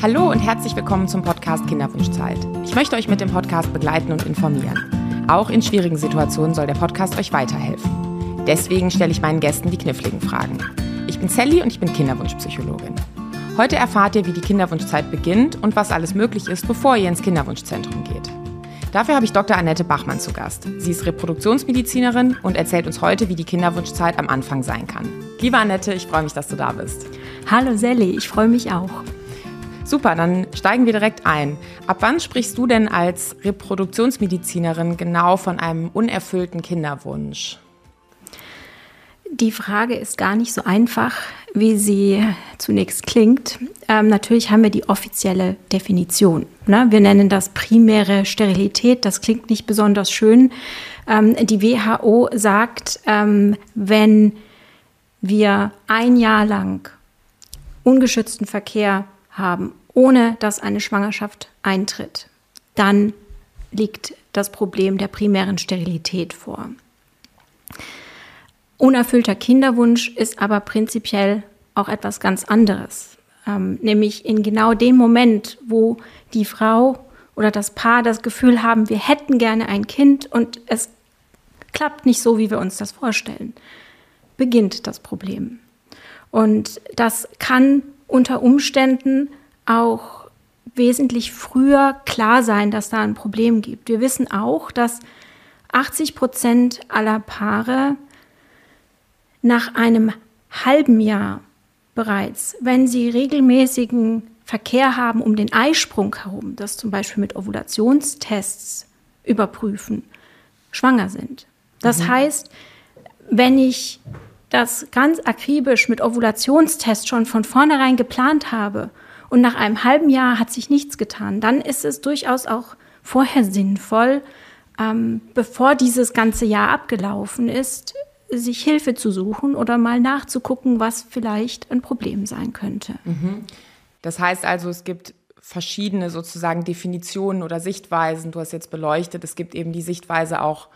Hallo und herzlich willkommen zum Podcast Kinderwunschzeit. Ich möchte euch mit dem Podcast begleiten und informieren. Auch in schwierigen Situationen soll der Podcast euch weiterhelfen. Deswegen stelle ich meinen Gästen die kniffligen Fragen. Ich bin Sally und ich bin Kinderwunschpsychologin. Heute erfahrt ihr, wie die Kinderwunschzeit beginnt und was alles möglich ist, bevor ihr ins Kinderwunschzentrum geht. Dafür habe ich Dr. Annette Bachmann zu Gast. Sie ist Reproduktionsmedizinerin und erzählt uns heute, wie die Kinderwunschzeit am Anfang sein kann. Liebe Annette, ich freue mich, dass du da bist. Hallo Sally, ich freue mich auch. Super, dann steigen wir direkt ein. Ab wann sprichst du denn als Reproduktionsmedizinerin genau von einem unerfüllten Kinderwunsch? Die Frage ist gar nicht so einfach, wie sie zunächst klingt. Ähm, natürlich haben wir die offizielle Definition. Ne? Wir nennen das primäre Sterilität. Das klingt nicht besonders schön. Ähm, die WHO sagt, ähm, wenn wir ein Jahr lang ungeschützten Verkehr haben, ohne dass eine Schwangerschaft eintritt, dann liegt das Problem der primären Sterilität vor. Unerfüllter Kinderwunsch ist aber prinzipiell auch etwas ganz anderes, ähm, nämlich in genau dem Moment, wo die Frau oder das Paar das Gefühl haben, wir hätten gerne ein Kind und es klappt nicht so, wie wir uns das vorstellen, beginnt das Problem. Und das kann unter Umständen auch wesentlich früher klar sein, dass da ein Problem gibt. Wir wissen auch, dass 80 Prozent aller Paare nach einem halben Jahr bereits, wenn sie regelmäßigen Verkehr haben um den Eisprung herum, das zum Beispiel mit Ovulationstests überprüfen, schwanger sind. Das mhm. heißt, wenn ich das ganz akribisch mit Ovulationstests schon von vornherein geplant habe und nach einem halben Jahr hat sich nichts getan, dann ist es durchaus auch vorher sinnvoll, ähm, bevor dieses ganze Jahr abgelaufen ist, sich Hilfe zu suchen oder mal nachzugucken, was vielleicht ein Problem sein könnte. Mhm. Das heißt also, es gibt verschiedene sozusagen Definitionen oder Sichtweisen. Du hast jetzt beleuchtet, es gibt eben die Sichtweise auch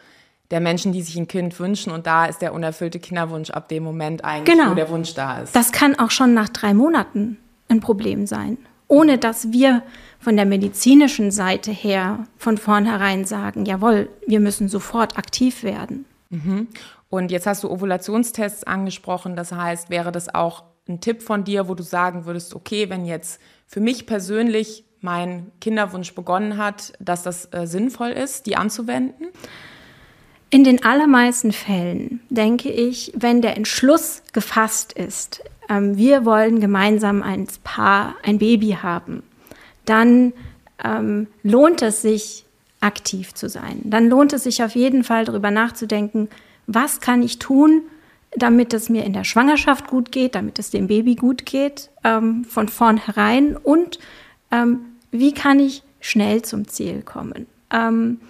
der Menschen, die sich ein Kind wünschen und da ist der unerfüllte Kinderwunsch ab dem Moment eigentlich, genau. wo der Wunsch da ist. Das kann auch schon nach drei Monaten ein Problem sein, ohne dass wir von der medizinischen Seite her von vornherein sagen, jawohl, wir müssen sofort aktiv werden. Mhm. Und jetzt hast du Ovulationstests angesprochen, das heißt, wäre das auch ein Tipp von dir, wo du sagen würdest, okay, wenn jetzt für mich persönlich mein Kinderwunsch begonnen hat, dass das äh, sinnvoll ist, die anzuwenden? In den allermeisten Fällen denke ich, wenn der Entschluss gefasst ist, ähm, wir wollen gemeinsam als Paar ein Baby haben, dann ähm, lohnt es sich, aktiv zu sein. Dann lohnt es sich auf jeden Fall darüber nachzudenken, was kann ich tun, damit es mir in der Schwangerschaft gut geht, damit es dem Baby gut geht, ähm, von vornherein und ähm, wie kann ich schnell zum Ziel kommen. Ähm,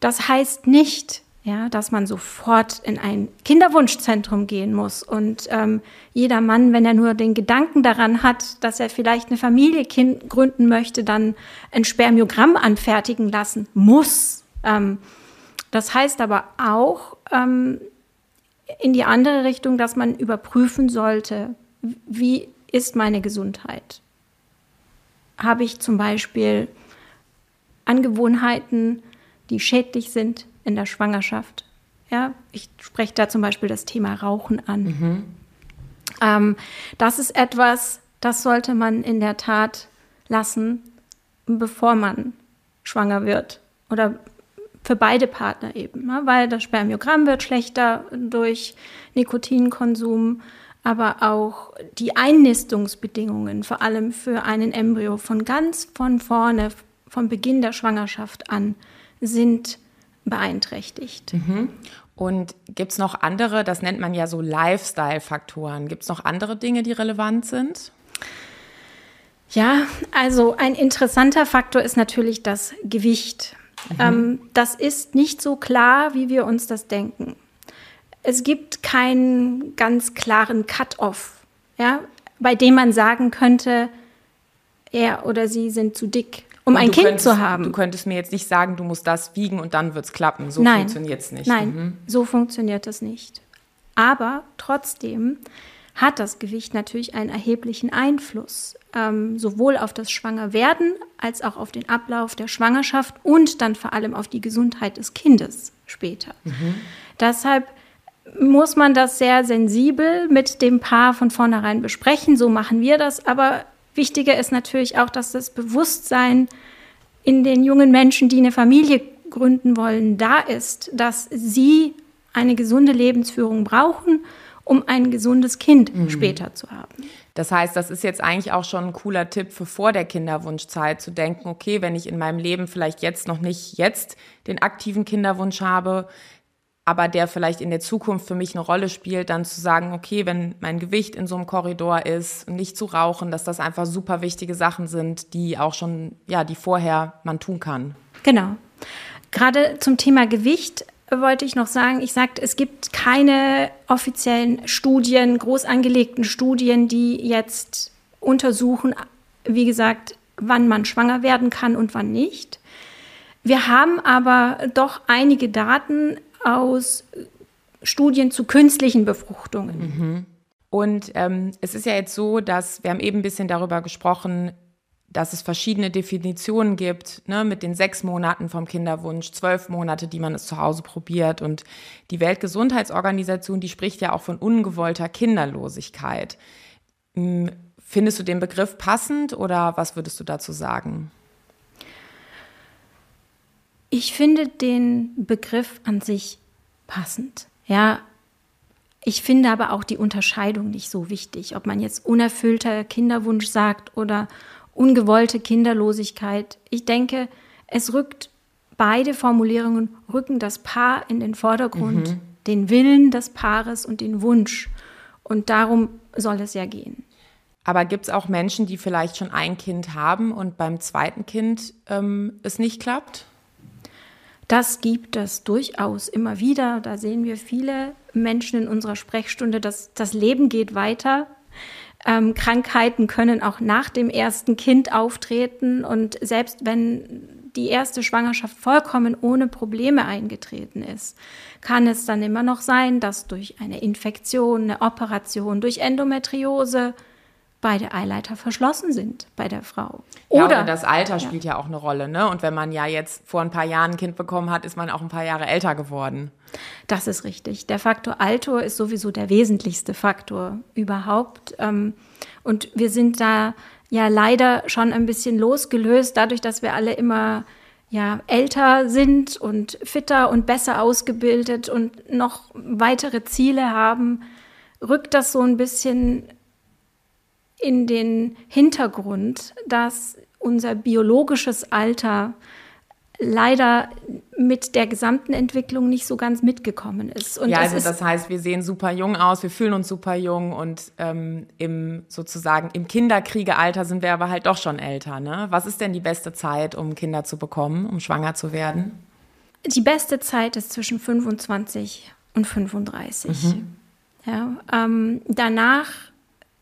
das heißt nicht, ja, dass man sofort in ein Kinderwunschzentrum gehen muss und ähm, jeder Mann, wenn er nur den Gedanken daran hat, dass er vielleicht eine Familie kind gründen möchte, dann ein Spermiogramm anfertigen lassen muss. Ähm, das heißt aber auch ähm, in die andere Richtung, dass man überprüfen sollte, wie ist meine Gesundheit? Habe ich zum Beispiel Angewohnheiten, die schädlich sind in der Schwangerschaft. Ja, ich spreche da zum Beispiel das Thema Rauchen an. Mhm. Ähm, das ist etwas, das sollte man in der Tat lassen, bevor man schwanger wird oder für beide Partner eben, ne? weil das Spermiogramm wird schlechter durch Nikotinkonsum, aber auch die Einnistungsbedingungen, vor allem für einen Embryo von ganz von vorne, vom Beginn der Schwangerschaft an, sind beeinträchtigt. Mhm. Und gibt es noch andere, das nennt man ja so Lifestyle-Faktoren, gibt es noch andere Dinge, die relevant sind? Ja, also ein interessanter Faktor ist natürlich das Gewicht. Mhm. Ähm, das ist nicht so klar, wie wir uns das denken. Es gibt keinen ganz klaren Cut-off, ja, bei dem man sagen könnte, er oder sie sind zu dick um ein Kind könntest, zu haben. Du könntest mir jetzt nicht sagen, du musst das wiegen und dann wird es klappen. So funktioniert es nicht. Nein, mhm. so funktioniert das nicht. Aber trotzdem hat das Gewicht natürlich einen erheblichen Einfluss, ähm, sowohl auf das Schwangerwerden als auch auf den Ablauf der Schwangerschaft und dann vor allem auf die Gesundheit des Kindes später. Mhm. Deshalb muss man das sehr sensibel mit dem Paar von vornherein besprechen. So machen wir das. Aber wichtiger ist natürlich auch, dass das Bewusstsein in den jungen Menschen, die eine Familie gründen wollen, da ist, dass sie eine gesunde Lebensführung brauchen, um ein gesundes Kind mhm. später zu haben. Das heißt, das ist jetzt eigentlich auch schon ein cooler Tipp für vor der Kinderwunschzeit zu denken, okay, wenn ich in meinem Leben vielleicht jetzt noch nicht jetzt den aktiven Kinderwunsch habe, aber der vielleicht in der Zukunft für mich eine Rolle spielt, dann zu sagen, okay, wenn mein Gewicht in so einem Korridor ist, nicht zu rauchen, dass das einfach super wichtige Sachen sind, die auch schon, ja, die vorher man tun kann. Genau. Gerade zum Thema Gewicht wollte ich noch sagen, ich sagte, es gibt keine offiziellen Studien, groß angelegten Studien, die jetzt untersuchen, wie gesagt, wann man schwanger werden kann und wann nicht. Wir haben aber doch einige Daten aus Studien zu künstlichen Befruchtungen. Mhm. Und ähm, es ist ja jetzt so, dass wir haben eben ein bisschen darüber gesprochen, dass es verschiedene Definitionen gibt, ne, mit den sechs Monaten vom Kinderwunsch, zwölf Monate, die man es zu Hause probiert. Und die Weltgesundheitsorganisation, die spricht ja auch von ungewollter Kinderlosigkeit. Hm, findest du den Begriff passend oder was würdest du dazu sagen? Ich finde den Begriff an sich passend. Ja, ich finde aber auch die Unterscheidung nicht so wichtig, ob man jetzt unerfüllter Kinderwunsch sagt oder ungewollte Kinderlosigkeit. Ich denke, es rückt beide Formulierungen rücken das Paar in den Vordergrund, mhm. den Willen des Paares und den Wunsch. Und darum soll es ja gehen. Aber gibt es auch Menschen, die vielleicht schon ein Kind haben und beim zweiten Kind ähm, es nicht klappt? Das gibt es durchaus immer wieder. Da sehen wir viele Menschen in unserer Sprechstunde, dass das Leben geht weiter. Ähm, Krankheiten können auch nach dem ersten Kind auftreten und selbst wenn die erste Schwangerschaft vollkommen ohne Probleme eingetreten ist, kann es dann immer noch sein, dass durch eine Infektion, eine Operation, durch Endometriose beide Eileiter verschlossen sind bei der Frau. Oder, ja, oder das Alter spielt ja. ja auch eine Rolle, ne? Und wenn man ja jetzt vor ein paar Jahren ein Kind bekommen hat, ist man auch ein paar Jahre älter geworden. Das ist richtig. Der Faktor Alter ist sowieso der wesentlichste Faktor überhaupt. Ähm, und wir sind da ja leider schon ein bisschen losgelöst, dadurch, dass wir alle immer ja, älter sind und fitter und besser ausgebildet und noch weitere Ziele haben, rückt das so ein bisschen in den Hintergrund, dass unser biologisches Alter leider mit der gesamten Entwicklung nicht so ganz mitgekommen ist. Und ja, also das heißt, wir sehen super jung aus, wir fühlen uns super jung und ähm, im sozusagen im Kinderkriegealter sind wir aber halt doch schon älter. Ne? Was ist denn die beste Zeit, um Kinder zu bekommen, um schwanger zu werden? Die beste Zeit ist zwischen 25 und 35. Mhm. Ja, ähm, danach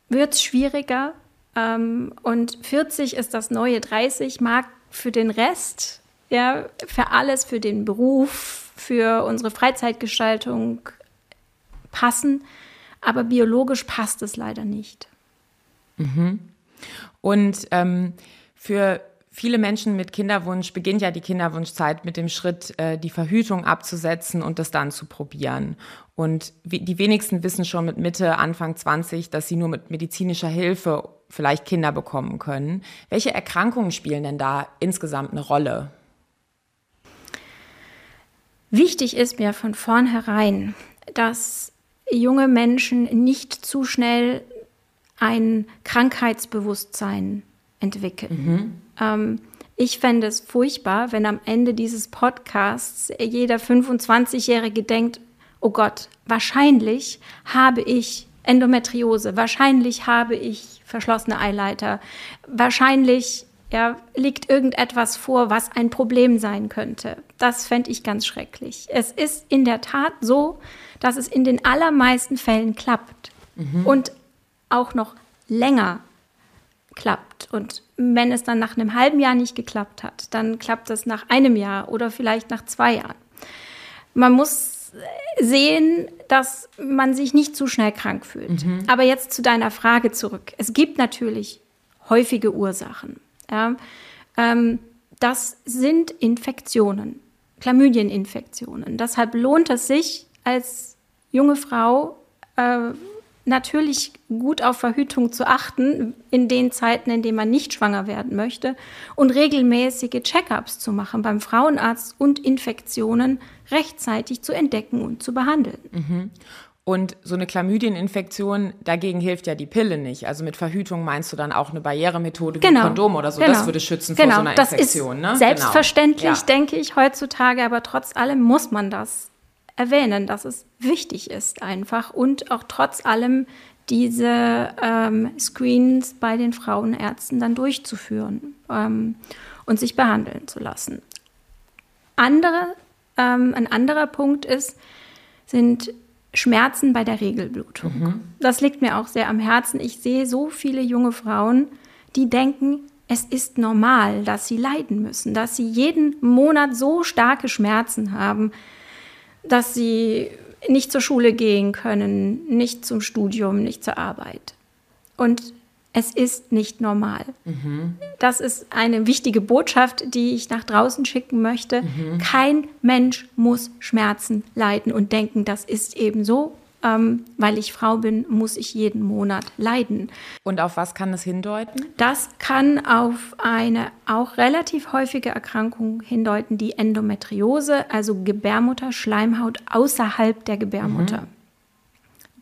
wird es schwieriger. Ähm, und 40 ist das neue 30, mag für den Rest, ja, für alles, für den Beruf, für unsere Freizeitgestaltung passen. Aber biologisch passt es leider nicht. Mhm. Und ähm, für viele Menschen mit Kinderwunsch beginnt ja die Kinderwunschzeit mit dem Schritt, äh, die Verhütung abzusetzen und das dann zu probieren. Und die wenigsten wissen schon mit Mitte, Anfang 20, dass sie nur mit medizinischer Hilfe vielleicht Kinder bekommen können. Welche Erkrankungen spielen denn da insgesamt eine Rolle? Wichtig ist mir von vornherein, dass junge Menschen nicht zu schnell ein Krankheitsbewusstsein entwickeln. Mhm. Ähm, ich fände es furchtbar, wenn am Ende dieses Podcasts jeder 25-Jährige denkt, oh Gott, wahrscheinlich habe ich Endometriose, wahrscheinlich habe ich verschlossene Eileiter, wahrscheinlich ja, liegt irgendetwas vor, was ein Problem sein könnte. Das fände ich ganz schrecklich. Es ist in der Tat so, dass es in den allermeisten Fällen klappt mhm. und auch noch länger klappt. Und wenn es dann nach einem halben Jahr nicht geklappt hat, dann klappt es nach einem Jahr oder vielleicht nach zwei Jahren. Man muss sehen, dass man sich nicht zu schnell krank fühlt. Mhm. Aber jetzt zu deiner Frage zurück. Es gibt natürlich häufige Ursachen. Ja. Ähm, das sind Infektionen, Chlamydieninfektionen. Deshalb lohnt es sich als junge Frau äh, natürlich gut auf Verhütung zu achten in den Zeiten, in denen man nicht schwanger werden möchte und regelmäßige Check-ups zu machen beim Frauenarzt und Infektionen rechtzeitig zu entdecken und zu behandeln. Mhm. Und so eine Chlamydieninfektion, dagegen hilft ja die Pille nicht. Also mit Verhütung meinst du dann auch eine Barrieremethode genau. wie Kondom oder so. Genau. Das würde schützen genau. vor so einer das Infektion. Ist ne? Selbstverständlich, genau. ja. denke ich, heutzutage, aber trotz allem muss man das erwähnen, dass es wichtig ist einfach und auch trotz allem diese ähm, Screens bei den Frauenärzten dann durchzuführen ähm, und sich behandeln zu lassen. Andere, ähm, ein anderer Punkt ist, sind Schmerzen bei der Regelblutung. Mhm. Das liegt mir auch sehr am Herzen. Ich sehe so viele junge Frauen, die denken, es ist normal, dass sie leiden müssen, dass sie jeden Monat so starke Schmerzen haben, dass sie nicht zur Schule gehen können, nicht zum Studium, nicht zur Arbeit. Und es ist nicht normal. Mhm. Das ist eine wichtige Botschaft, die ich nach draußen schicken möchte. Mhm. Kein Mensch muss Schmerzen leiden und denken, das ist eben so. Ähm, weil ich Frau bin, muss ich jeden Monat leiden. Und auf was kann das hindeuten? Das kann auf eine auch relativ häufige Erkrankung hindeuten, die Endometriose, also Gebärmutterschleimhaut außerhalb der Gebärmutter. Mhm.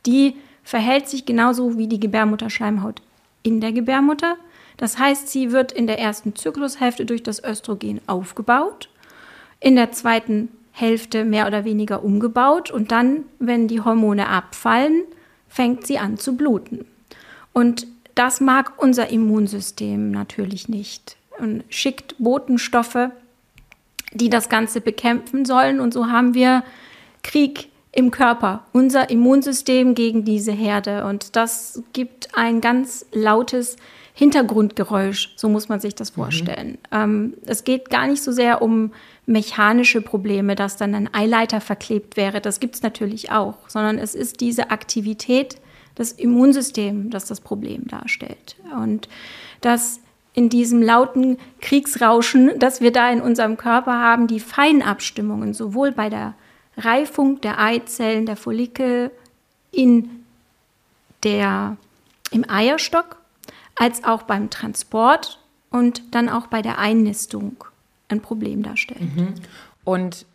Die verhält sich genauso wie die Gebärmutterschleimhaut in der Gebärmutter. Das heißt, sie wird in der ersten Zyklushälfte durch das Östrogen aufgebaut, in der zweiten Hälfte mehr oder weniger umgebaut und dann, wenn die Hormone abfallen, fängt sie an zu bluten. Und das mag unser Immunsystem natürlich nicht und schickt Botenstoffe, die das Ganze bekämpfen sollen. Und so haben wir Krieg im Körper, unser Immunsystem gegen diese Herde. Und das gibt ein ganz lautes Hintergrundgeräusch, so muss man sich das mhm. vorstellen. Mhm. Ähm, es geht gar nicht so sehr um mechanische Probleme, dass dann ein Eileiter verklebt wäre. Das gibt es natürlich auch, sondern es ist diese Aktivität des Immunsystems, das das Problem darstellt. Und dass in diesem lauten Kriegsrauschen, das wir da in unserem Körper haben, die Feinabstimmungen sowohl bei der Reifung der Eizellen, der Follikel in der, im Eierstock, als auch beim Transport und dann auch bei der Einnistung ein Problem darstellt. Mhm. Und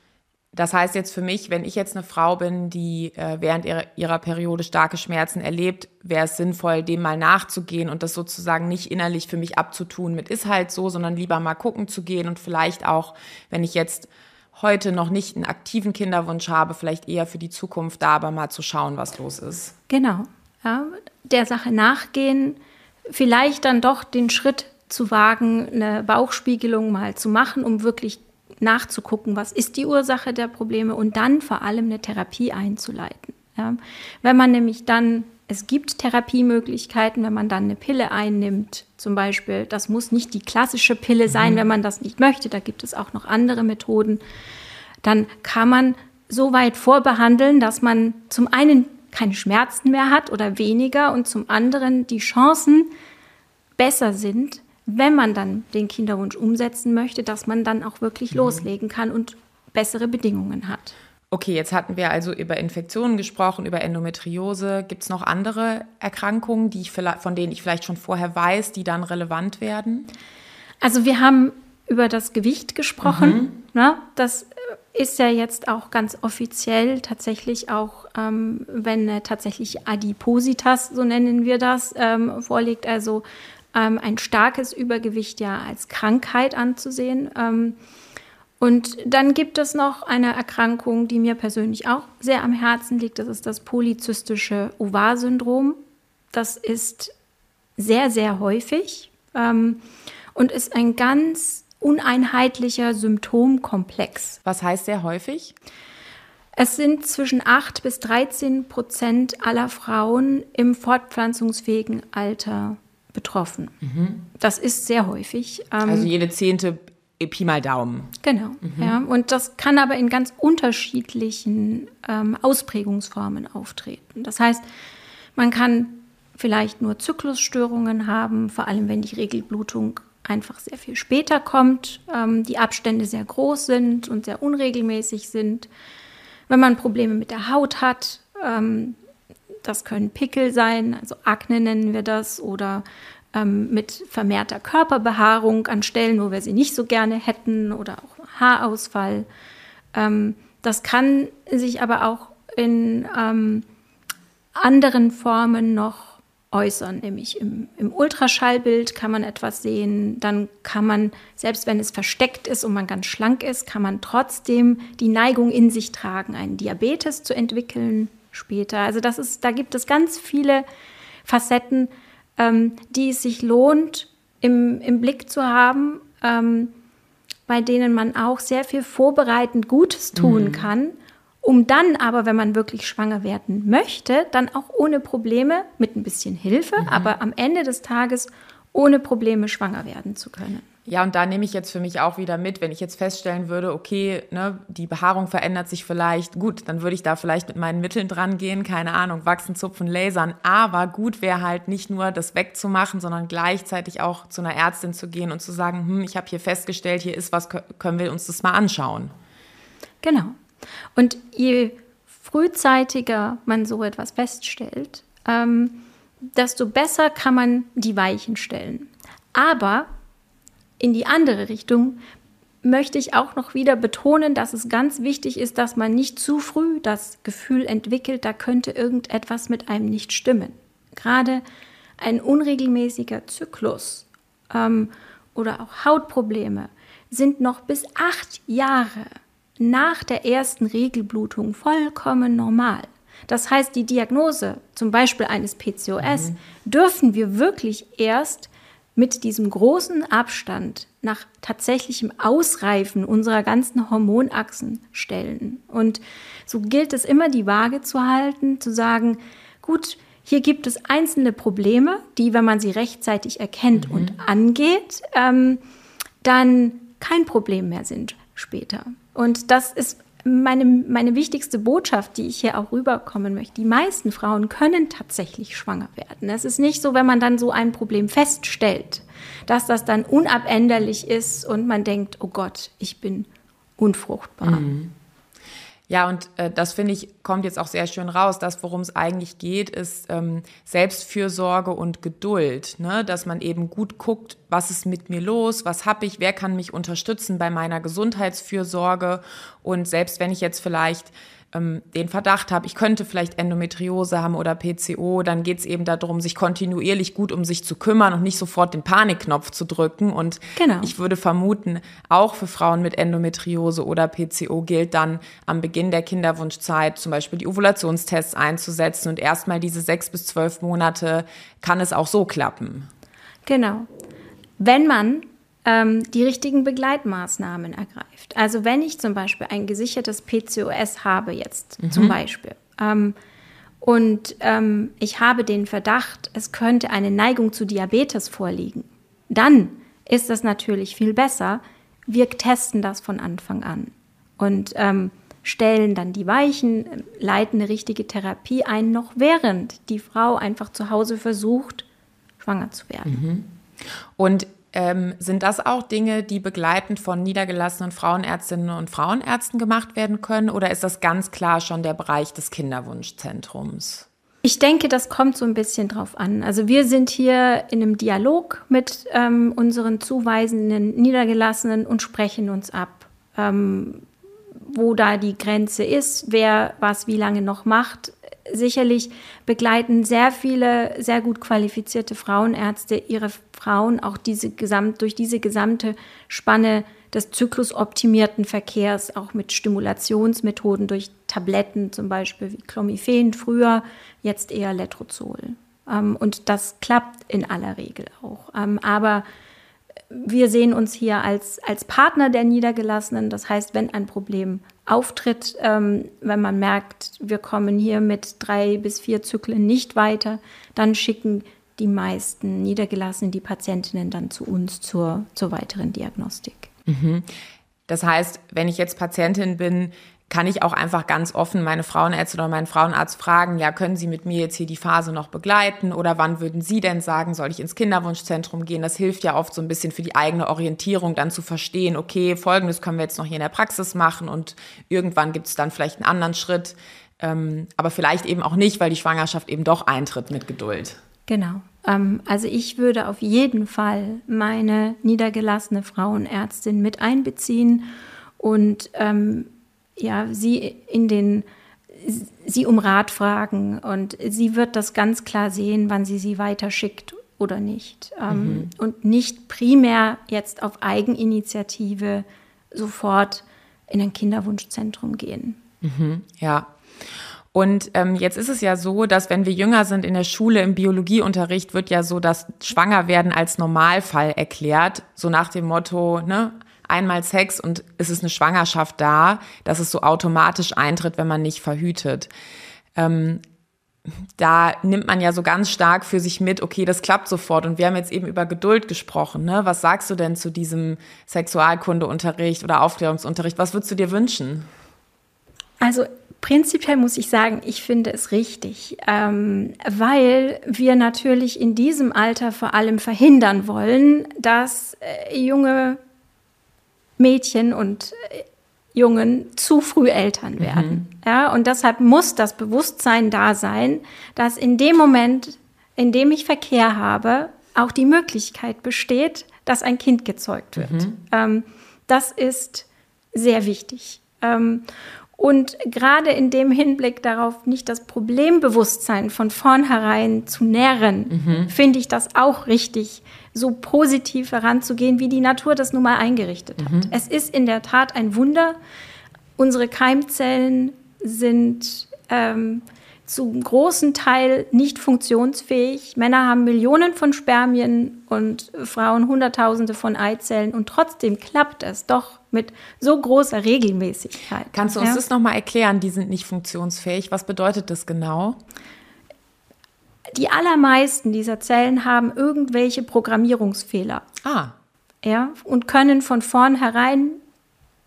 das heißt jetzt für mich, wenn ich jetzt eine Frau bin, die äh, während ihrer, ihrer, Periode starke Schmerzen erlebt, wäre es sinnvoll, dem mal nachzugehen und das sozusagen nicht innerlich für mich abzutun mit ist halt so, sondern lieber mal gucken zu gehen und vielleicht auch, wenn ich jetzt heute noch nicht einen aktiven Kinderwunsch habe, vielleicht eher für die Zukunft da, aber mal zu schauen, was los ist. Genau. Ja, der Sache nachgehen, vielleicht dann doch den Schritt zu wagen, eine Bauchspiegelung mal zu machen, um wirklich nachzugucken, was ist die Ursache der Probleme und dann vor allem eine Therapie einzuleiten. Ja. Wenn man nämlich dann, es gibt Therapiemöglichkeiten, wenn man dann eine Pille einnimmt, zum Beispiel, das muss nicht die klassische Pille sein, mhm. wenn man das nicht möchte, da gibt es auch noch andere Methoden, dann kann man so weit vorbehandeln, dass man zum einen keine Schmerzen mehr hat oder weniger und zum anderen die Chancen besser sind, wenn man dann den Kinderwunsch umsetzen möchte, dass man dann auch wirklich mhm. loslegen kann und bessere Bedingungen hat. Okay, jetzt hatten wir also über Infektionen gesprochen, über Endometriose. Gibt es noch andere Erkrankungen, die ich von denen ich vielleicht schon vorher weiß, die dann relevant werden? Also wir haben über das Gewicht gesprochen. Mhm. Ne? Das ist ja jetzt auch ganz offiziell tatsächlich auch, ähm, wenn äh, tatsächlich Adipositas, so nennen wir das, ähm, vorliegt, also ähm, ein starkes Übergewicht ja als Krankheit anzusehen. Ähm, und dann gibt es noch eine Erkrankung, die mir persönlich auch sehr am Herzen liegt. Das ist das polyzystische Ovar-Syndrom. Das ist sehr, sehr häufig ähm, und ist ein ganz uneinheitlicher Symptomkomplex. Was heißt sehr häufig? Es sind zwischen 8 bis 13 Prozent aller Frauen im fortpflanzungsfähigen Alter betroffen. Mhm. Das ist sehr häufig. Ähm, also jede zehnte Pi mal Daumen. Genau, mhm. ja. Und das kann aber in ganz unterschiedlichen ähm, Ausprägungsformen auftreten. Das heißt, man kann vielleicht nur Zyklusstörungen haben, vor allem wenn die Regelblutung einfach sehr viel später kommt, ähm, die Abstände sehr groß sind und sehr unregelmäßig sind. Wenn man Probleme mit der Haut hat, ähm, das können Pickel sein, also Akne nennen wir das, oder ähm, mit vermehrter Körperbehaarung an Stellen, wo wir sie nicht so gerne hätten, oder auch Haarausfall. Ähm, das kann sich aber auch in ähm, anderen Formen noch äußern, nämlich im, im, Ultraschallbild kann man etwas sehen, dann kann man, selbst wenn es versteckt ist und man ganz schlank ist, kann man trotzdem die Neigung in sich tragen, einen Diabetes zu entwickeln später. Also das ist, da gibt es ganz viele Facetten, ähm, die es sich lohnt, im, im Blick zu haben, ähm, bei denen man auch sehr viel vorbereitend Gutes tun mhm. kann um dann aber, wenn man wirklich schwanger werden möchte, dann auch ohne Probleme, mit ein bisschen Hilfe, mhm. aber am Ende des Tages ohne Probleme schwanger werden zu können. Ja, und da nehme ich jetzt für mich auch wieder mit, wenn ich jetzt feststellen würde, okay, ne, die Behaarung verändert sich vielleicht, gut, dann würde ich da vielleicht mit meinen Mitteln dran gehen, keine Ahnung, wachsen, zupfen, lasern. Aber gut wäre halt nicht nur das wegzumachen, sondern gleichzeitig auch zu einer Ärztin zu gehen und zu sagen, hm, ich habe hier festgestellt, hier ist was, können wir uns das mal anschauen. Genau. Und je frühzeitiger man so etwas feststellt, ähm, desto besser kann man die Weichen stellen. Aber in die andere Richtung möchte ich auch noch wieder betonen, dass es ganz wichtig ist, dass man nicht zu früh das Gefühl entwickelt, da könnte irgendetwas mit einem nicht stimmen. Gerade ein unregelmäßiger Zyklus ähm, oder auch Hautprobleme sind noch bis acht Jahre nach der ersten Regelblutung vollkommen normal. Das heißt, die Diagnose zum Beispiel eines PCOS mhm. dürfen wir wirklich erst mit diesem großen Abstand nach tatsächlichem Ausreifen unserer ganzen Hormonachsen stellen. Und so gilt es immer, die Waage zu halten, zu sagen, gut, hier gibt es einzelne Probleme, die, wenn man sie rechtzeitig erkennt mhm. und angeht, ähm, dann kein Problem mehr sind später. Und das ist meine, meine wichtigste Botschaft, die ich hier auch rüberkommen möchte. Die meisten Frauen können tatsächlich schwanger werden. Es ist nicht so, wenn man dann so ein Problem feststellt, dass das dann unabänderlich ist und man denkt, oh Gott, ich bin unfruchtbar. Mhm. Ja, und äh, das finde ich, kommt jetzt auch sehr schön raus. Das, worum es eigentlich geht, ist ähm, Selbstfürsorge und Geduld. Ne? Dass man eben gut guckt, was ist mit mir los, was habe ich, wer kann mich unterstützen bei meiner Gesundheitsfürsorge. Und selbst wenn ich jetzt vielleicht ähm, den Verdacht habe, ich könnte vielleicht Endometriose haben oder PCO, dann geht es eben darum, sich kontinuierlich gut um sich zu kümmern und nicht sofort den Panikknopf zu drücken. Und genau. ich würde vermuten, auch für Frauen mit Endometriose oder PCO gilt dann am Beginn der Kinderwunschzeit zum Beispiel die Ovulationstests einzusetzen und erstmal diese sechs bis zwölf Monate kann es auch so klappen. Genau. Wenn man ähm, die richtigen Begleitmaßnahmen ergreift. Also wenn ich zum Beispiel ein gesichertes PCOS habe jetzt mhm. zum Beispiel ähm, und ähm, ich habe den Verdacht, es könnte eine Neigung zu Diabetes vorliegen, dann ist es natürlich viel besser. Wir testen das von Anfang an und ähm, stellen dann die Weichen, leiten eine richtige Therapie ein, noch während die Frau einfach zu Hause versucht, schwanger zu werden. Mhm. Und ähm, sind das auch Dinge, die begleitend von niedergelassenen Frauenärztinnen und Frauenärzten gemacht werden können? Oder ist das ganz klar schon der Bereich des Kinderwunschzentrums? Ich denke, das kommt so ein bisschen drauf an. Also wir sind hier in einem Dialog mit ähm, unseren zuweisenden Niedergelassenen und sprechen uns ab, ähm, wo da die Grenze ist, wer was wie lange noch macht sicherlich begleiten sehr viele sehr gut qualifizierte Frauenärzte ihre Frauen auch diese gesamt, durch diese gesamte Spanne des zyklusoptimierten Verkehrs, auch mit Stimulationsmethoden durch Tabletten, zum Beispiel wie Clomiphen früher, jetzt eher Letrozol. Ähm, und das klappt in aller Regel auch. Ähm, aber wir sehen uns hier als, als Partner der Niedergelassenen. Das heißt, wenn ein Problem auftritt, ähm, wenn man merkt, wir kommen hier mit drei bis vier Zyklen nicht weiter, dann schicken die meisten Niedergelassenen die Patientinnen dann zu uns zur, zur weiteren Diagnostik. Mhm. Das heißt, wenn ich jetzt Patientin bin, kann ich auch einfach ganz offen meine Frauenärztin oder meinen Frauenarzt fragen, ja, können Sie mit mir jetzt hier die Phase noch begleiten oder wann würden Sie denn sagen, soll ich ins Kinderwunschzentrum gehen? Das hilft ja oft so ein bisschen für die eigene Orientierung, dann zu verstehen, okay, folgendes können wir jetzt noch hier in der Praxis machen und irgendwann gibt es dann vielleicht einen anderen Schritt, ähm, aber vielleicht eben auch nicht, weil die Schwangerschaft eben doch eintritt mit Geduld. Genau. Ähm, also ich würde auf jeden Fall meine niedergelassene Frauenärztin mit einbeziehen und ähm, ja, sie in den sie um Rat fragen und sie wird das ganz klar sehen, wann sie sie weiterschickt oder nicht. Ähm, mhm. Und nicht primär jetzt auf Eigeninitiative sofort in ein Kinderwunschzentrum gehen. Mhm, ja. Und ähm, jetzt ist es ja so, dass wenn wir jünger sind in der Schule im Biologieunterricht, wird ja so das Schwangerwerden als Normalfall erklärt, so nach dem Motto, ne, einmal Sex und es ist eine Schwangerschaft da, dass es so automatisch eintritt, wenn man nicht verhütet. Ähm, da nimmt man ja so ganz stark für sich mit, okay, das klappt sofort. Und wir haben jetzt eben über Geduld gesprochen. Ne? Was sagst du denn zu diesem Sexualkundeunterricht oder Aufklärungsunterricht? Was würdest du dir wünschen? Also Prinzipiell muss ich sagen, ich finde es richtig, ähm, weil wir natürlich in diesem Alter vor allem verhindern wollen, dass äh, junge Mädchen und äh, Jungen zu früh Eltern mhm. werden. Mhm. Ja, und deshalb muss das Bewusstsein da sein, dass in dem Moment, in dem ich Verkehr habe, auch die Möglichkeit besteht, dass ein Kind gezeugt wird. Mhm. Ähm, das ist sehr wichtig. Ähm, und gerade in dem Hinblick darauf, nicht das Problembewusstsein von vornherein zu nähren, mhm. finde ich das auch richtig, so positiv heranzugehen, wie die Natur das nun mal eingerichtet hat. Mhm. Es ist in der Tat ein Wunder. Unsere Keimzellen sind ähm, zum großen Teil nicht funktionsfähig. Männer haben Millionen von Spermien und Frauen Hunderttausende von Eizellen und trotzdem klappt es doch mit so großer Regelmäßigkeit. Kannst du uns ja? das nochmal erklären? Die sind nicht funktionsfähig. Was bedeutet das genau? Die allermeisten dieser Zellen haben irgendwelche Programmierungsfehler. Ah. Ja, und können von vornherein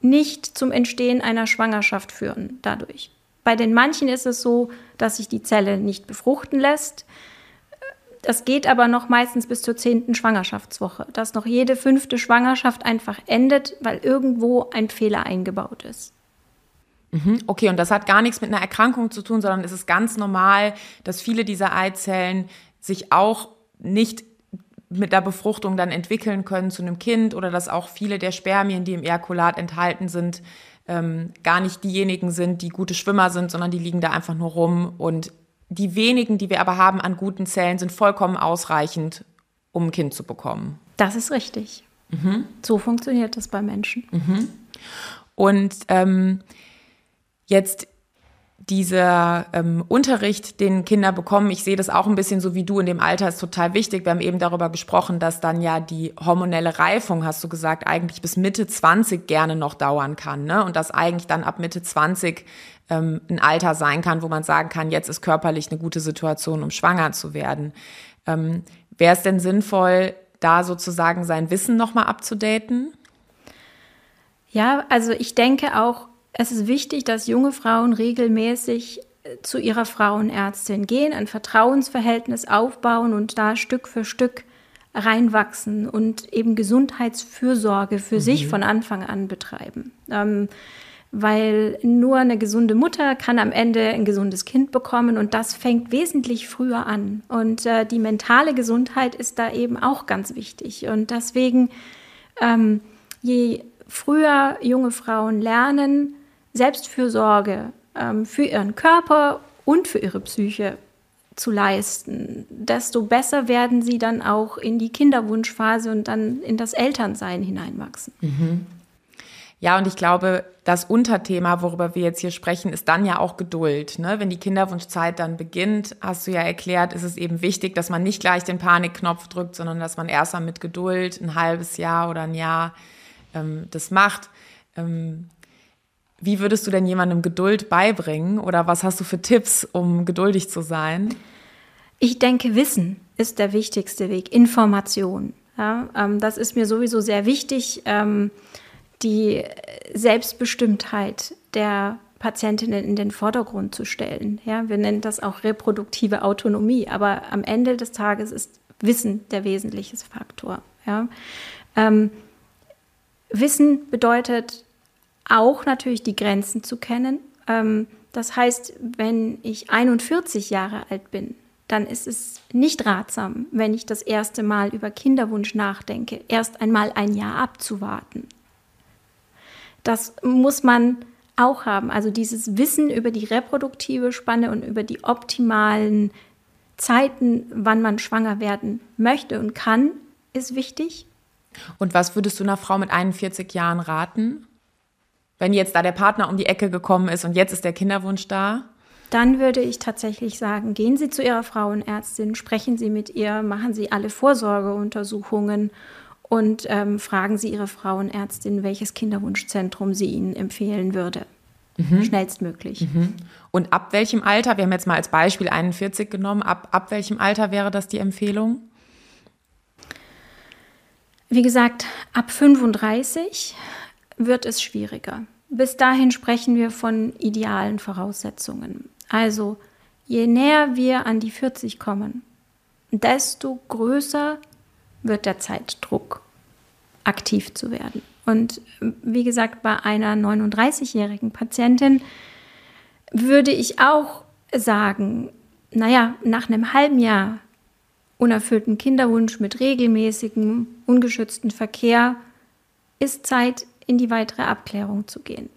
nicht zum Entstehen einer Schwangerschaft führen dadurch. Bei den manchen ist es so, dass sich die Zelle nicht befruchten lässt. Das geht aber noch meistens bis zur zehnten Schwangerschaftswoche, dass noch jede fünfte Schwangerschaft einfach endet, weil irgendwo ein Fehler eingebaut ist. Mhm, okay, und das hat gar nichts mit einer Erkrankung zu tun, sondern es ist ganz normal, dass viele dieser Eizellen sich auch nicht mit der Befruchtung dann entwickeln können zu einem Kind oder dass auch viele der Spermien, die im Ejakulat enthalten sind, ähm, gar nicht diejenigen sind, die gute Schwimmer sind, sondern die liegen da einfach nur rum. Und die wenigen, die wir aber haben an guten Zellen, sind vollkommen ausreichend, um ein Kind zu bekommen. Das ist richtig. Mhm. So funktioniert das bei Menschen. Mhm. Und ähm, jetzt dieser ähm, Unterricht, den Kinder bekommen, ich sehe das auch ein bisschen so wie du in dem Alter, ist total wichtig. Wir haben eben darüber gesprochen, dass dann ja die hormonelle Reifung, hast du gesagt, eigentlich bis Mitte 20 gerne noch dauern kann. Ne? Und dass eigentlich dann ab Mitte 20 ähm, ein Alter sein kann, wo man sagen kann, jetzt ist körperlich eine gute Situation, um schwanger zu werden. Ähm, Wäre es denn sinnvoll, da sozusagen sein Wissen nochmal abzudaten? Ja, also ich denke auch, es ist wichtig, dass junge Frauen regelmäßig äh, zu ihrer Frauenärztin gehen, ein Vertrauensverhältnis aufbauen und da Stück für Stück reinwachsen und eben Gesundheitsfürsorge für mhm. sich von Anfang an betreiben. Ähm, weil nur eine gesunde Mutter kann am Ende ein gesundes Kind bekommen und das fängt wesentlich früher an. Und äh, die mentale Gesundheit ist da eben auch ganz wichtig. Und deswegen, ähm, je früher junge Frauen lernen, Selbstfürsorge ähm, für ihren Körper und für ihre Psyche zu leisten, desto besser werden sie dann auch in die Kinderwunschphase und dann in das Elternsein hineinwachsen. Mhm. Ja, und ich glaube, das Unterthema, worüber wir jetzt hier sprechen, ist dann ja auch Geduld. Ne? Wenn die Kinderwunschzeit dann beginnt, hast du ja erklärt, ist es eben wichtig, dass man nicht gleich den Panikknopf drückt, sondern dass man erst mal mit Geduld ein halbes Jahr oder ein Jahr ähm, das macht. Ähm, wie würdest du denn jemandem Geduld beibringen oder was hast du für Tipps, um geduldig zu sein? Ich denke, Wissen ist der wichtigste Weg, Information. Ja, ähm, das ist mir sowieso sehr wichtig, ähm, die Selbstbestimmtheit der Patientinnen in den Vordergrund zu stellen. Ja, wir nennen das auch reproduktive Autonomie, aber am Ende des Tages ist Wissen der wesentliche Faktor. Ja. Ähm, Wissen bedeutet auch natürlich die Grenzen zu kennen. Ähm, das heißt, wenn ich 41 Jahre alt bin, dann ist es nicht ratsam, wenn ich das erste Mal über Kinderwunsch nachdenke, erst einmal ein Jahr abzuwarten. Das muss man auch haben. Also dieses Wissen über die reproduktive Spanne und über die optimalen Zeiten, wann man schwanger werden möchte und kann, ist wichtig. Und was würdest du einer Frau mit 41 Jahren raten? Wenn jetzt da der Partner um die Ecke gekommen ist und jetzt ist der Kinderwunsch da? Dann würde ich tatsächlich sagen, gehen Sie zu Ihrer Frauenärztin, sprechen Sie mit ihr, machen Sie alle Vorsorgeuntersuchungen und ähm, fragen Sie Ihre Frauenärztin, welches Kinderwunschzentrum sie Ihnen empfehlen würde. Mhm. Schnellstmöglich. Mhm. Und ab welchem Alter, wir haben jetzt mal als Beispiel 41 genommen, ab, ab welchem Alter wäre das die Empfehlung? Wie gesagt, ab 35 wird es schwieriger. Bis dahin sprechen wir von idealen Voraussetzungen. Also je näher wir an die 40 kommen, desto größer wird der Zeitdruck, aktiv zu werden. Und wie gesagt, bei einer 39-jährigen Patientin würde ich auch sagen, naja, nach einem halben Jahr unerfüllten Kinderwunsch mit regelmäßigem, ungeschützten Verkehr ist Zeit, in die weitere Abklärung zu gehen.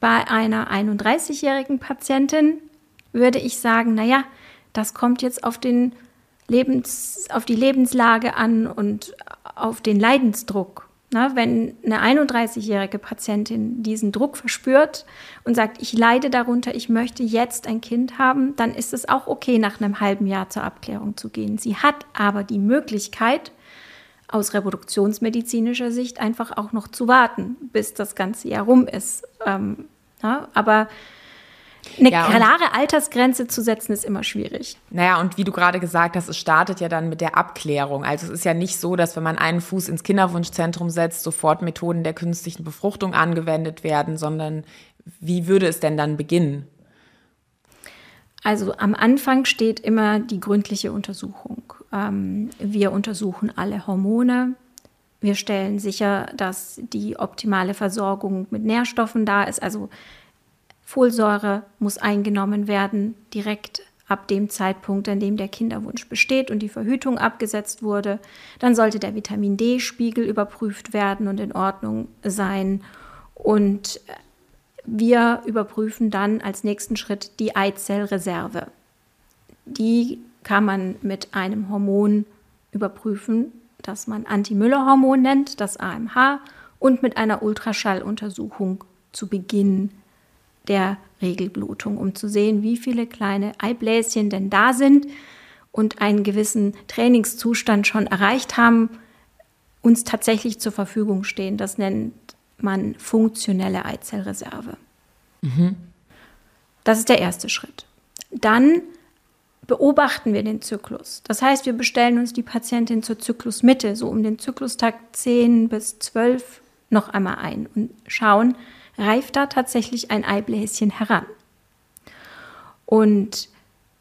Bei einer 31-jährigen Patientin würde ich sagen, naja, das kommt jetzt auf, den Lebens, auf die Lebenslage an und auf den Leidensdruck. Na, wenn eine 31-jährige Patientin diesen Druck verspürt und sagt, ich leide darunter, ich möchte jetzt ein Kind haben, dann ist es auch okay, nach einem halben Jahr zur Abklärung zu gehen. Sie hat aber die Möglichkeit, aus reproduktionsmedizinischer Sicht einfach auch noch zu warten, bis das ganze Jahr rum ist. Ähm, ja, aber eine ja, klare Altersgrenze zu setzen ist immer schwierig. Naja, und wie du gerade gesagt hast, es startet ja dann mit der Abklärung. Also es ist ja nicht so, dass wenn man einen Fuß ins Kinderwunschzentrum setzt, sofort Methoden der künstlichen Befruchtung angewendet werden, sondern wie würde es denn dann beginnen? Also am Anfang steht immer die gründliche Untersuchung. Ähm, wir untersuchen alle Hormone. Wir stellen sicher, dass die optimale Versorgung mit Nährstoffen da ist. Also Folsäure muss eingenommen werden, direkt ab dem Zeitpunkt, an dem der Kinderwunsch besteht und die Verhütung abgesetzt wurde. Dann sollte der Vitamin D-Spiegel überprüft werden und in Ordnung sein. Und wir überprüfen dann als nächsten Schritt die Eizellreserve. Die kann man mit einem Hormon überprüfen, das man Anti-Müller-Hormon nennt, das AMH, und mit einer Ultraschalluntersuchung zu Beginn der Regelblutung, um zu sehen, wie viele kleine Eibläschen denn da sind und einen gewissen Trainingszustand schon erreicht haben, uns tatsächlich zur Verfügung stehen. Das nennt man funktionelle Eizellreserve. Mhm. Das ist der erste Schritt. Dann beobachten wir den Zyklus. Das heißt, wir bestellen uns die Patientin zur Zyklusmitte, so um den Zyklustag 10 bis 12 noch einmal ein und schauen, reift da tatsächlich ein Eibläschen heran. Und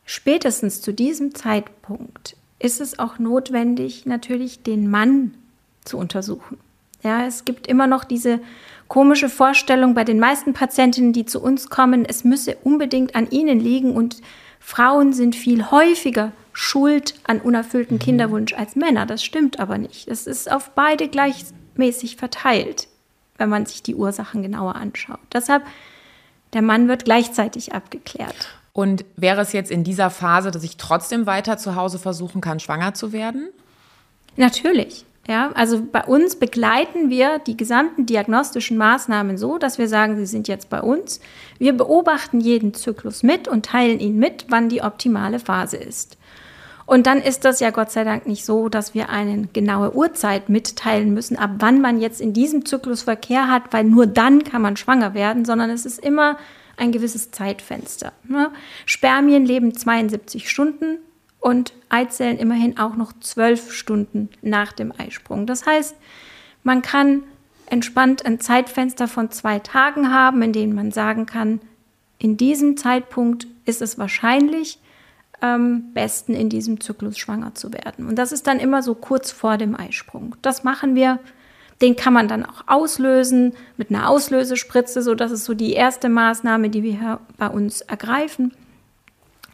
spätestens zu diesem Zeitpunkt ist es auch notwendig, natürlich den Mann zu untersuchen. Ja, es gibt immer noch diese komische Vorstellung bei den meisten Patientinnen, die zu uns kommen, es müsse unbedingt an ihnen liegen und Frauen sind viel häufiger schuld an unerfüllten mhm. Kinderwunsch als Männer. Das stimmt aber nicht. Es ist auf beide gleichmäßig verteilt wenn man sich die Ursachen genauer anschaut. Deshalb, der Mann wird gleichzeitig abgeklärt. Und wäre es jetzt in dieser Phase, dass ich trotzdem weiter zu Hause versuchen kann, schwanger zu werden? Natürlich. Ja, also bei uns begleiten wir die gesamten diagnostischen Maßnahmen so, dass wir sagen, sie sind jetzt bei uns. Wir beobachten jeden Zyklus mit und teilen ihn mit, wann die optimale Phase ist. Und dann ist das ja Gott sei Dank nicht so, dass wir eine genaue Uhrzeit mitteilen müssen, ab wann man jetzt in diesem Zyklus Verkehr hat, weil nur dann kann man schwanger werden, sondern es ist immer ein gewisses Zeitfenster. Ne? Spermien leben 72 Stunden und Eizellen immerhin auch noch zwölf Stunden nach dem Eisprung. Das heißt, man kann entspannt ein Zeitfenster von zwei Tagen haben, in dem man sagen kann, in diesem Zeitpunkt ist es wahrscheinlich ähm, besten in diesem Zyklus schwanger zu werden. Und das ist dann immer so kurz vor dem Eisprung. Das machen wir. Den kann man dann auch auslösen mit einer Auslösespritze. So, das ist so die erste Maßnahme, die wir bei uns ergreifen,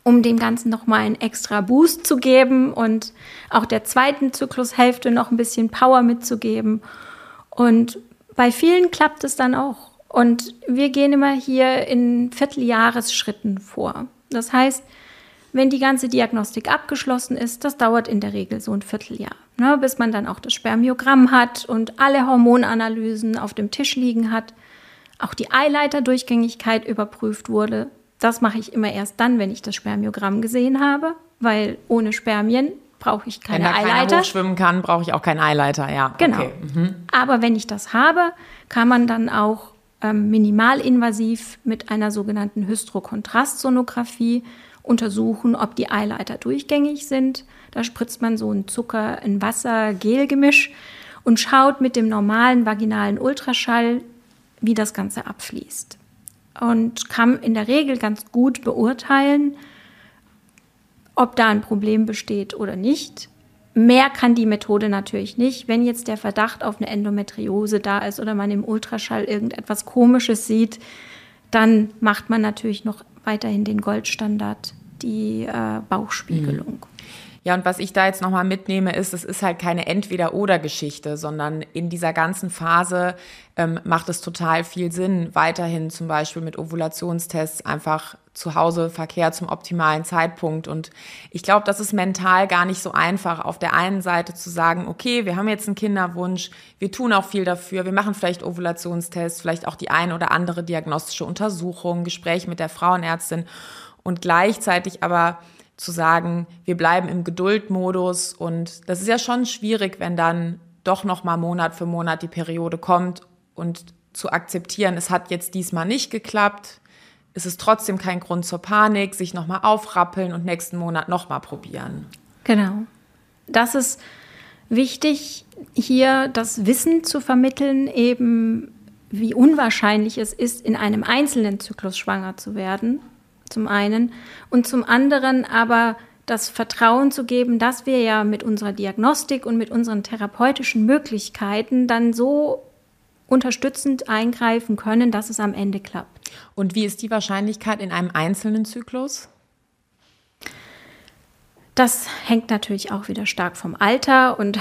um dem Ganzen nochmal einen extra Boost zu geben und auch der zweiten Zyklushälfte noch ein bisschen Power mitzugeben. Und bei vielen klappt es dann auch. Und wir gehen immer hier in Vierteljahresschritten vor. Das heißt, wenn die ganze Diagnostik abgeschlossen ist, das dauert in der Regel so ein Vierteljahr, ne, bis man dann auch das Spermiogramm hat und alle Hormonanalysen auf dem Tisch liegen hat, auch die Eileiterdurchgängigkeit überprüft wurde. Das mache ich immer erst dann, wenn ich das Spermiogramm gesehen habe, weil ohne Spermien brauche ich keine wenn da Eileiter. Wenn schwimmen kann, brauche ich auch keinen Eileiter, ja. Genau. Okay. Mhm. Aber wenn ich das habe, kann man dann auch ähm, minimalinvasiv mit einer sogenannten Hysterokontrastsonographie untersuchen, ob die Eileiter durchgängig sind. Da spritzt man so ein Zucker, ein Wasser-Gel-Gemisch und schaut mit dem normalen vaginalen Ultraschall, wie das Ganze abfließt. Und kann in der Regel ganz gut beurteilen, ob da ein Problem besteht oder nicht. Mehr kann die Methode natürlich nicht. Wenn jetzt der Verdacht auf eine Endometriose da ist oder man im Ultraschall irgendetwas Komisches sieht, dann macht man natürlich noch weiterhin den Goldstandard, die äh, Bauchspiegelung. Mhm. Ja, und was ich da jetzt nochmal mitnehme, ist, es ist halt keine Entweder-Oder-Geschichte, sondern in dieser ganzen Phase ähm, macht es total viel Sinn, weiterhin zum Beispiel mit Ovulationstests einfach zu Hause Verkehr zum optimalen Zeitpunkt. Und ich glaube, das ist mental gar nicht so einfach, auf der einen Seite zu sagen, okay, wir haben jetzt einen Kinderwunsch, wir tun auch viel dafür, wir machen vielleicht Ovulationstests, vielleicht auch die ein oder andere diagnostische Untersuchung, Gespräch mit der Frauenärztin und gleichzeitig aber zu sagen, wir bleiben im Geduldmodus und das ist ja schon schwierig, wenn dann doch noch mal Monat für Monat die Periode kommt und zu akzeptieren, es hat jetzt diesmal nicht geklappt, ist es trotzdem kein Grund zur Panik, sich noch mal aufrappeln und nächsten Monat noch mal probieren. Genau. Das ist wichtig, hier das Wissen zu vermitteln, eben wie unwahrscheinlich es ist, in einem einzelnen Zyklus schwanger zu werden zum einen und zum anderen aber das Vertrauen zu geben, dass wir ja mit unserer Diagnostik und mit unseren therapeutischen Möglichkeiten dann so unterstützend eingreifen können, dass es am Ende klappt. Und wie ist die Wahrscheinlichkeit in einem einzelnen Zyklus? Das hängt natürlich auch wieder stark vom Alter und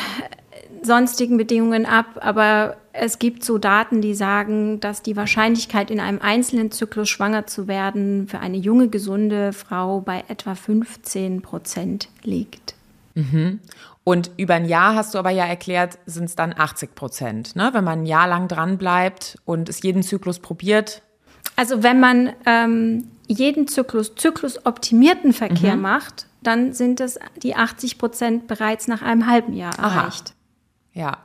sonstigen Bedingungen ab, aber es gibt so Daten, die sagen, dass die Wahrscheinlichkeit in einem einzelnen Zyklus schwanger zu werden für eine junge, gesunde Frau bei etwa 15 Prozent liegt. Mhm. Und über ein Jahr hast du aber ja erklärt, sind es dann 80 Prozent. Ne? Wenn man ein Jahr lang dran bleibt und es jeden Zyklus probiert. Also wenn man ähm, jeden Zyklus zyklusoptimierten Verkehr mhm. macht, dann sind es die 80 Prozent bereits nach einem halben Jahr erreicht. Ja,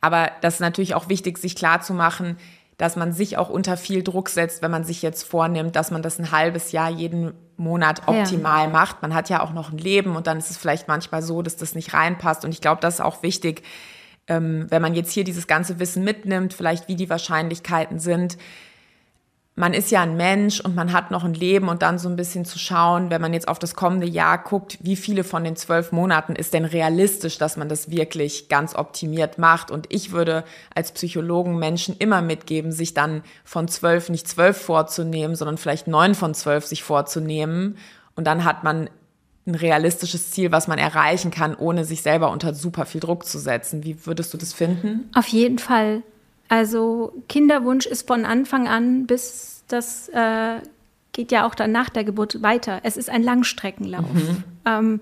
aber das ist natürlich auch wichtig, sich klarzumachen, dass man sich auch unter viel Druck setzt, wenn man sich jetzt vornimmt, dass man das ein halbes Jahr jeden Monat optimal ja. macht. Man hat ja auch noch ein Leben und dann ist es vielleicht manchmal so, dass das nicht reinpasst. Und ich glaube, das ist auch wichtig, ähm, wenn man jetzt hier dieses ganze Wissen mitnimmt, vielleicht wie die Wahrscheinlichkeiten sind, man ist ja ein Mensch und man hat noch ein Leben und dann so ein bisschen zu schauen, wenn man jetzt auf das kommende Jahr guckt, wie viele von den zwölf Monaten ist denn realistisch, dass man das wirklich ganz optimiert macht. Und ich würde als Psychologen Menschen immer mitgeben, sich dann von zwölf nicht zwölf vorzunehmen, sondern vielleicht neun von zwölf sich vorzunehmen. Und dann hat man ein realistisches Ziel, was man erreichen kann, ohne sich selber unter super viel Druck zu setzen. Wie würdest du das finden? Auf jeden Fall. Also Kinderwunsch ist von Anfang an bis das äh, geht ja auch dann nach der Geburt weiter. Es ist ein Langstreckenlauf. Mhm. Ähm,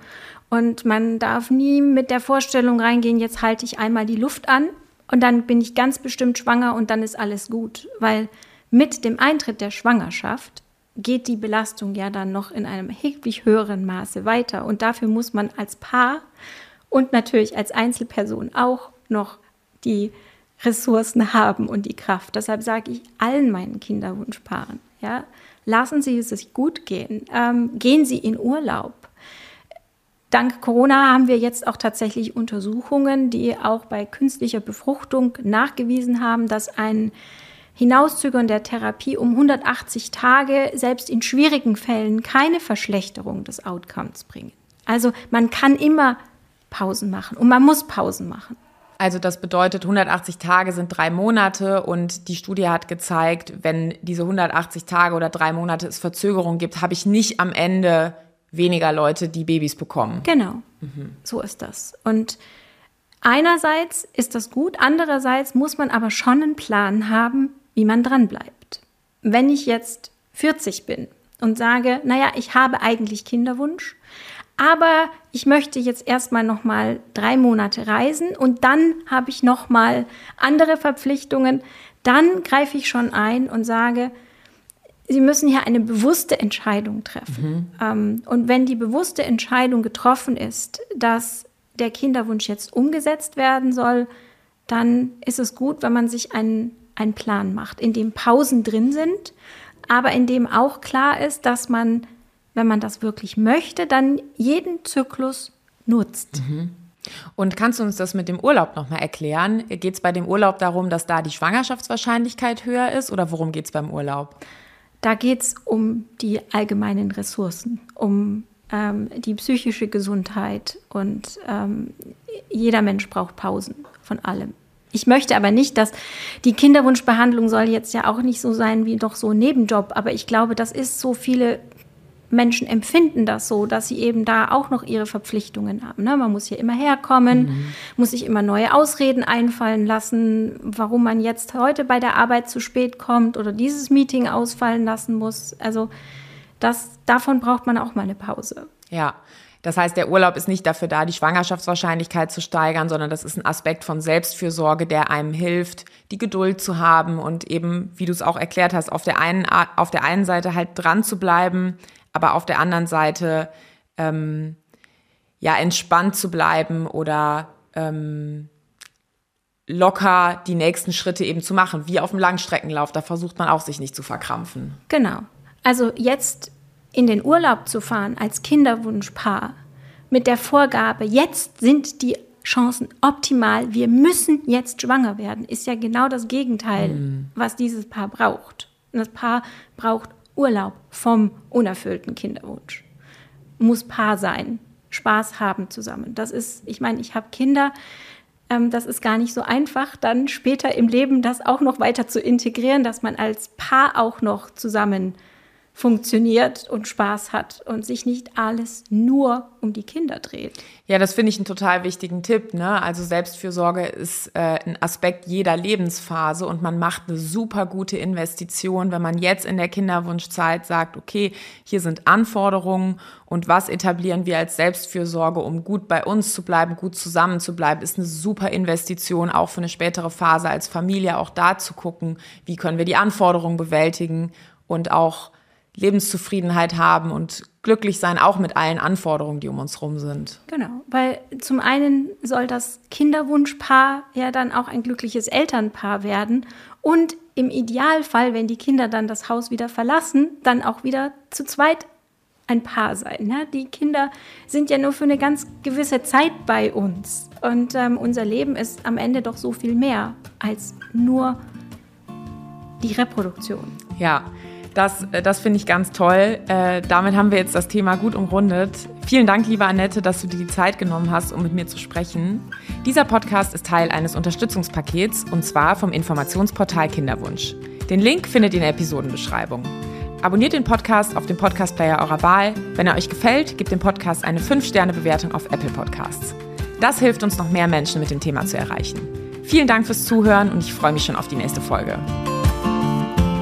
und man darf nie mit der Vorstellung reingehen, jetzt halte ich einmal die Luft an und dann bin ich ganz bestimmt schwanger und dann ist alles gut. Weil mit dem Eintritt der Schwangerschaft geht die Belastung ja dann noch in einem erheblich höheren Maße weiter. Und dafür muss man als Paar und natürlich als Einzelperson auch noch die Ressourcen haben und die Kraft. Deshalb sage ich allen meinen Kinderwunschpaaren, ja, lassen Sie es sich gut gehen, ähm, gehen Sie in Urlaub. dank Corona haben wir jetzt auch tatsächlich Untersuchungen, die auch bei künstlicher Befruchtung nachgewiesen haben, dass ein Hinauszögern der Therapie um 180 Tage selbst in schwierigen Fällen keine Verschlechterung des Outcomes bringen. Also man kann immer Pausen machen und man muss Pausen machen. Also das bedeutet, 180 Tage sind drei Monate und die Studie hat gezeigt, wenn diese 180 Tage oder drei Monate es Verzögerung gibt, habe ich nicht am Ende weniger Leute, die Babys bekommen. Genau, mhm. so ist das. Und einerseits ist das gut, andererseits muss man aber schon einen Plan haben, wie man dran bleibt. Wenn ich jetzt 40 bin und sage, naja, ich habe eigentlich Kinderwunsch, aber ich möchte jetzt erstmal noch mal drei Monate reisen und dann habe ich noch mal andere Verpflichtungen. Dann greife ich schon ein und sage, Sie müssen hier eine bewusste Entscheidung treffen. Mhm. Ähm, und wenn die bewusste Entscheidung getroffen ist, dass der Kinderwunsch jetzt umgesetzt werden soll, dann ist es gut, wenn man sich einen, einen Plan macht, in dem Pausen drin sind, aber in dem auch klar ist, dass man, wenn man das wirklich möchte, dann jeden Zyklus nutzt. Mhm. Und kannst du uns das mit dem Urlaub nochmal erklären? Geht es bei dem Urlaub darum, dass da die Schwangerschaftswahrscheinlichkeit höher ist oder worum geht es beim Urlaub? Da geht es um die allgemeinen Ressourcen, um ähm, die psychische Gesundheit und ähm, jeder Mensch braucht Pausen von allem. Ich möchte aber nicht, dass die Kinderwunschbehandlung soll jetzt ja auch nicht so sein wie doch so ein Nebenjob, aber ich glaube, das ist so viele Menschen empfinden das so, dass sie eben da auch noch ihre Verpflichtungen haben. Ne? Man muss hier immer herkommen, mhm. muss sich immer neue Ausreden einfallen lassen, warum man jetzt heute bei der Arbeit zu spät kommt oder dieses Meeting ausfallen lassen muss. Also das, davon braucht man auch mal eine Pause. Ja. Das heißt, der Urlaub ist nicht dafür da, die Schwangerschaftswahrscheinlichkeit zu steigern, sondern das ist ein Aspekt von Selbstfürsorge, der einem hilft, die Geduld zu haben und eben, wie du es auch erklärt hast, auf der einen, auf der einen Seite halt dran zu bleiben, aber auf der anderen Seite ähm, ja entspannt zu bleiben oder ähm, locker die nächsten Schritte eben zu machen, wie auf dem Langstreckenlauf. Da versucht man auch sich nicht zu verkrampfen. Genau. Also jetzt in den Urlaub zu fahren als Kinderwunschpaar mit der Vorgabe, jetzt sind die Chancen optimal, wir müssen jetzt schwanger werden, ist ja genau das Gegenteil, mhm. was dieses Paar braucht. Und das Paar braucht Urlaub vom unerfüllten Kinderwunsch. Muss Paar sein, Spaß haben zusammen. Das ist, ich meine, ich habe Kinder, ähm, das ist gar nicht so einfach, dann später im Leben das auch noch weiter zu integrieren, dass man als Paar auch noch zusammen funktioniert und Spaß hat und sich nicht alles nur um die Kinder dreht. Ja, das finde ich einen total wichtigen Tipp. Ne? Also Selbstfürsorge ist äh, ein Aspekt jeder Lebensphase und man macht eine super gute Investition, wenn man jetzt in der Kinderwunschzeit sagt, okay, hier sind Anforderungen und was etablieren wir als Selbstfürsorge, um gut bei uns zu bleiben, gut zusammen zu bleiben, ist eine super Investition, auch für eine spätere Phase als Familie, auch da zu gucken, wie können wir die Anforderungen bewältigen und auch Lebenszufriedenheit haben und glücklich sein, auch mit allen Anforderungen, die um uns rum sind. Genau, weil zum einen soll das Kinderwunschpaar ja dann auch ein glückliches Elternpaar werden und im Idealfall, wenn die Kinder dann das Haus wieder verlassen, dann auch wieder zu zweit ein Paar sein. Ne? Die Kinder sind ja nur für eine ganz gewisse Zeit bei uns und ähm, unser Leben ist am Ende doch so viel mehr als nur die Reproduktion. Ja, das, äh, das finde ich ganz toll. Äh, damit haben wir jetzt das Thema gut umrundet. Vielen Dank, liebe Annette, dass du dir die Zeit genommen hast, um mit mir zu sprechen. Dieser Podcast ist Teil eines Unterstützungspakets und zwar vom Informationsportal Kinderwunsch. Den Link findet ihr in der Episodenbeschreibung. Abonniert den Podcast auf dem Podcast-Player eurer Wahl. Wenn er euch gefällt, gebt dem Podcast eine 5-Sterne-Bewertung auf Apple Podcasts. Das hilft uns, noch mehr Menschen mit dem Thema zu erreichen. Vielen Dank fürs Zuhören und ich freue mich schon auf die nächste Folge.